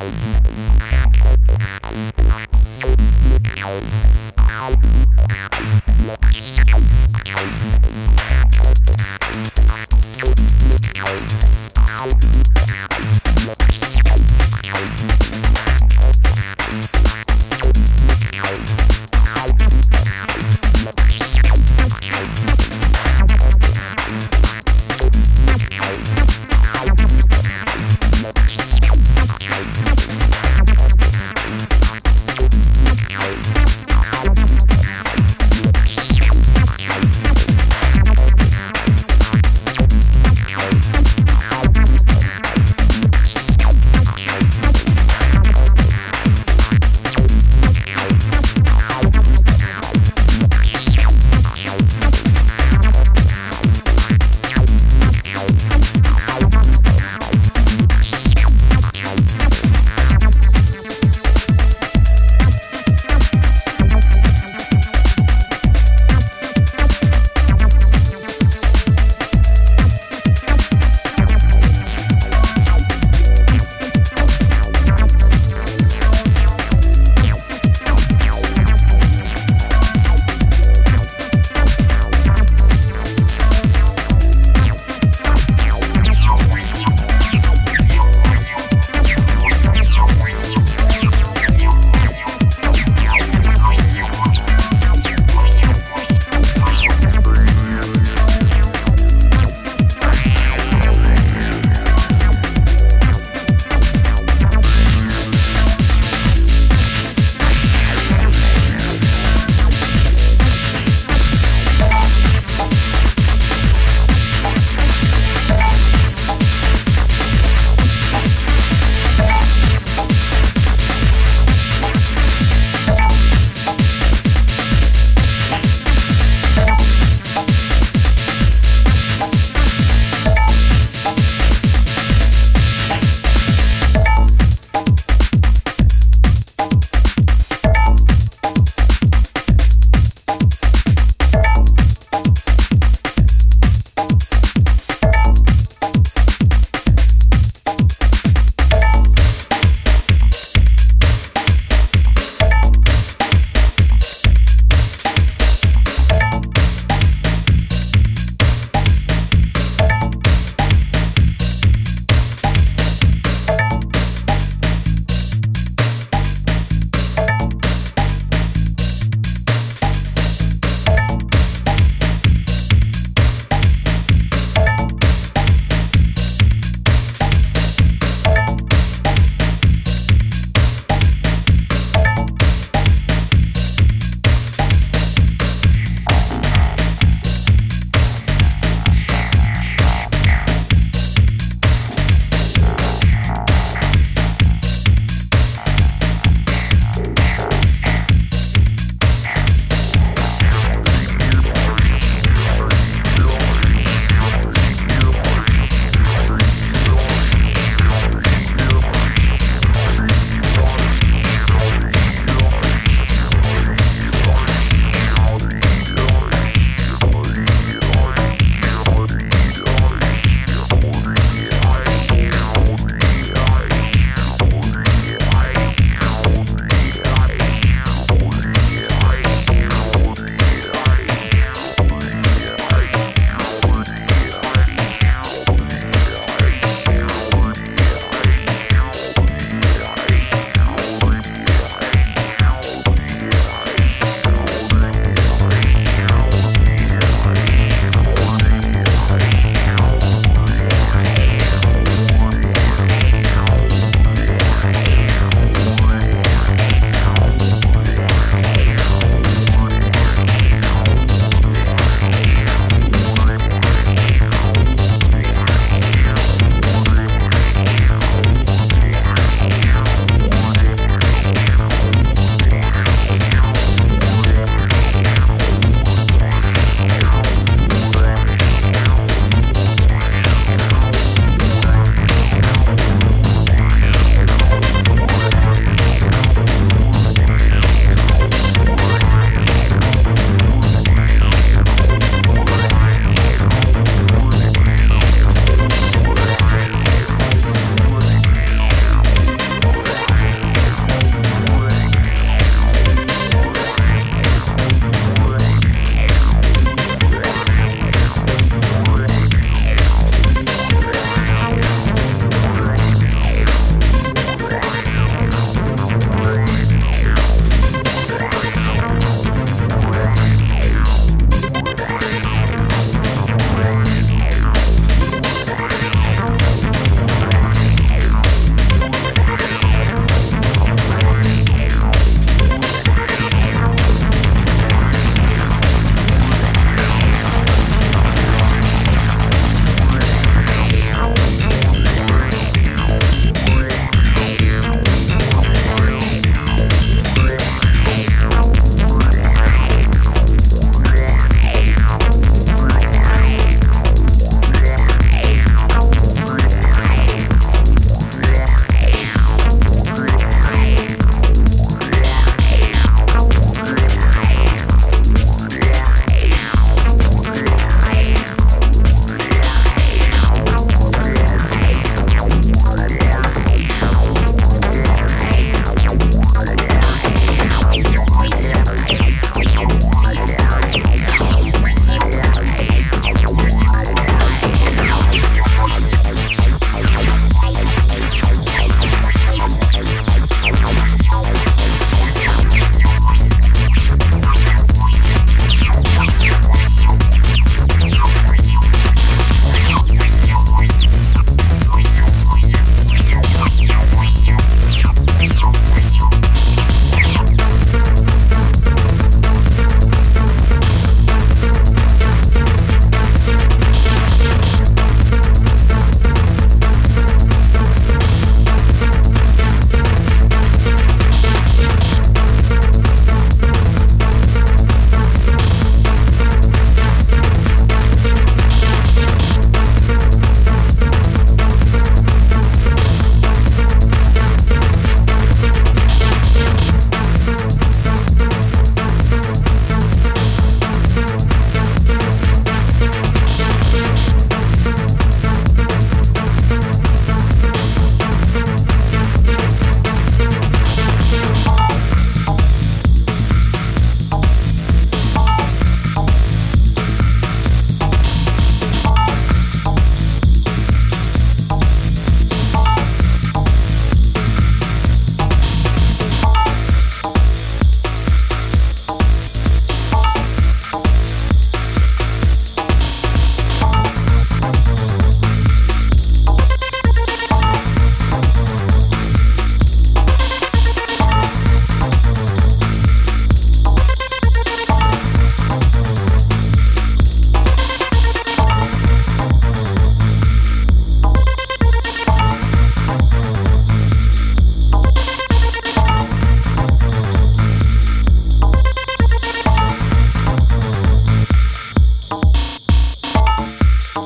Thank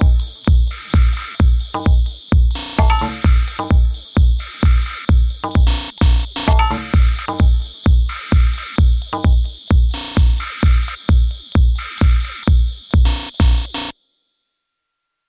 now.